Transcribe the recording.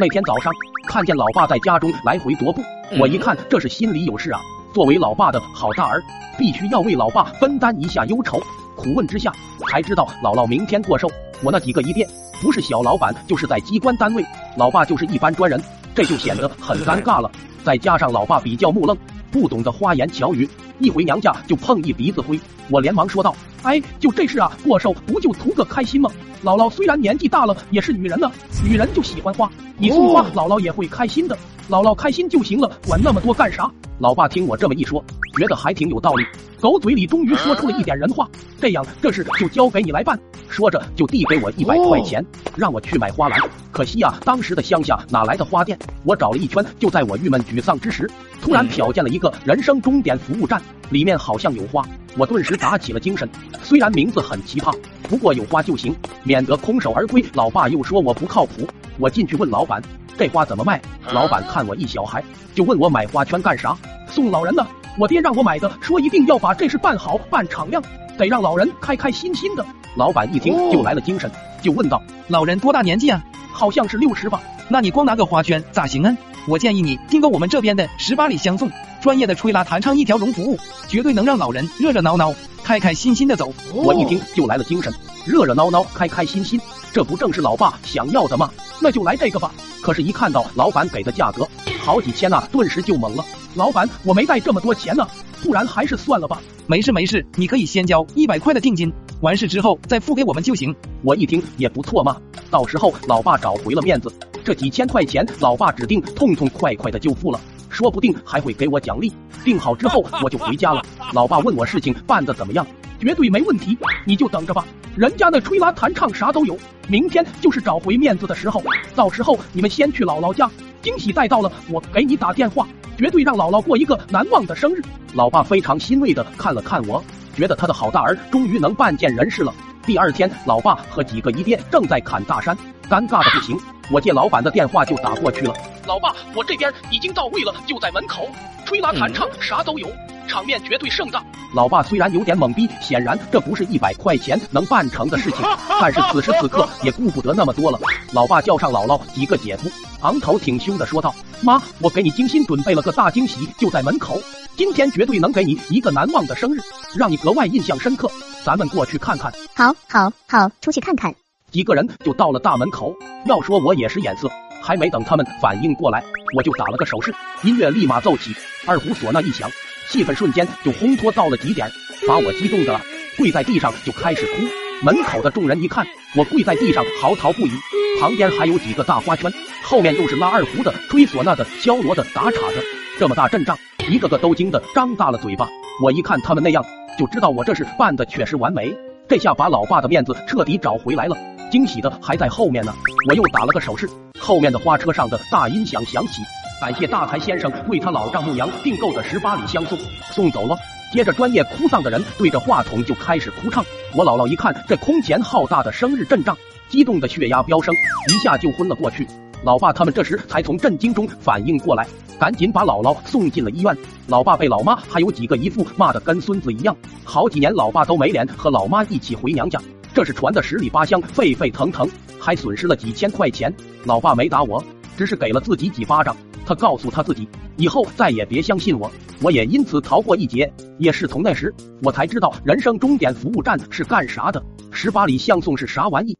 那天早上看见老爸在家中来回踱步，我一看这是心里有事啊。作为老爸的好大儿，必须要为老爸分担一下忧愁。苦问之下，才知道姥姥明天过寿。我那几个姨爹，不是小老板，就是在机关单位，老爸就是一般专人，这就显得很尴尬了。再加上老爸比较木愣，不懂得花言巧语，一回娘家就碰一鼻子灰。我连忙说道：“哎，就这事啊，过寿不就图个开心吗？姥姥虽然年纪大了，也是女人呢，女人就喜欢花，你送花，姥姥也会开心的。姥姥开心就行了，管那么多干啥？”老爸听我这么一说，觉得还挺有道理，狗嘴里终于说出了一点人话。这样，这事就交给你来办。说着就递给我一百块钱，让我去买花篮。可惜呀，当时的乡下哪来的花店？我找了一圈，就在我郁闷沮丧之时，突然瞟见了一个人生终点服务站，里面好像有花。我顿时打起了精神。虽然名字很奇葩，不过有花就行，免得空手而归。老爸又说我不靠谱。我进去问老板，这花怎么卖？老板看我一小孩，就问我买花圈干啥？送老人呢，我爹让我买的，说一定要把这事办好，办敞亮，得让老人开开心心的。老板一听就来了精神，就问道：“老人多大年纪啊？好像是六十吧？那你光拿个花圈咋行啊？我建议你订个我们这边的十八里相送，专业的吹拉弹唱一条龙服务，绝对能让老人热热闹闹、开开心心的走。”我一听就来了精神，热热闹闹、开开心心，这不正是老爸想要的吗？那就来这个吧。可是，一看到老板给的价格，好几千呐，顿时就懵了。老板，我没带这么多钱呢，不然还是算了吧。没事没事，你可以先交一百块的定金，完事之后再付给我们就行。我一听也不错嘛，到时候老爸找回了面子，这几千块钱老爸指定痛痛快快的就付了，说不定还会给我奖励。定好之后我就回家了。老爸问我事情办的怎么样，绝对没问题，你就等着吧。人家那吹拉弹唱啥都有，明天就是找回面子的时候。到时候你们先去姥姥家，惊喜带到了，我给你打电话，绝对让姥姥过一个难忘的生日。老爸非常欣慰的看了看我，觉得他的好大儿终于能办件人事了。第二天，老爸和几个姨爹正在砍大山，尴尬的不行。我借老板的电话就打过去了。老爸，我这边已经到位了，就在门口，吹拉弹唱啥都有。场面绝对盛大。老爸虽然有点懵逼，显然这不是一百块钱能办成的事情，但是此时此刻也顾不得那么多了。老爸叫上姥姥几个姐夫，昂头挺胸的说道：“妈，我给你精心准备了个大惊喜，就在门口，今天绝对能给你一个难忘的生日，让你格外印象深刻。咱们过去看看。”好，好，好，出去看看。几个人就到了大门口。要说我也是眼色，还没等他们反应过来，我就打了个手势，音乐立马奏起，二胡唢呐一响。气氛瞬间就烘托到了极点，把我激动的跪在地上就开始哭。门口的众人一看我跪在地上嚎啕不已，旁边还有几个大花圈，后面又是拉二胡的、吹唢呐的、敲锣的、打镲的，这么大阵仗，一个个都惊得张大了嘴巴。我一看他们那样，就知道我这事办的确实完美，这下把老爸的面子彻底找回来了。惊喜的还在后面呢，我又打了个手势，后面的花车上的大音响响起。感谢大才先生为他老丈母娘订购的十八里香送送走了。接着，专业哭丧的人对着话筒就开始哭唱。我姥姥一看这空前浩大的生日阵仗，激动的血压飙升，一下就昏了过去。老爸他们这时才从震惊中反应过来，赶紧把姥姥送进了医院。老爸被老妈还有几个姨父骂得跟孙子一样，好几年老爸都没脸和老妈一起回娘家，这是传的十里八乡，沸沸腾腾，还损失了几千块钱。老爸没打我，只是给了自己几巴掌。他告诉他自己，以后再也别相信我，我也因此逃过一劫。也是从那时，我才知道人生终点服务站是干啥的，十八里相送是啥玩意。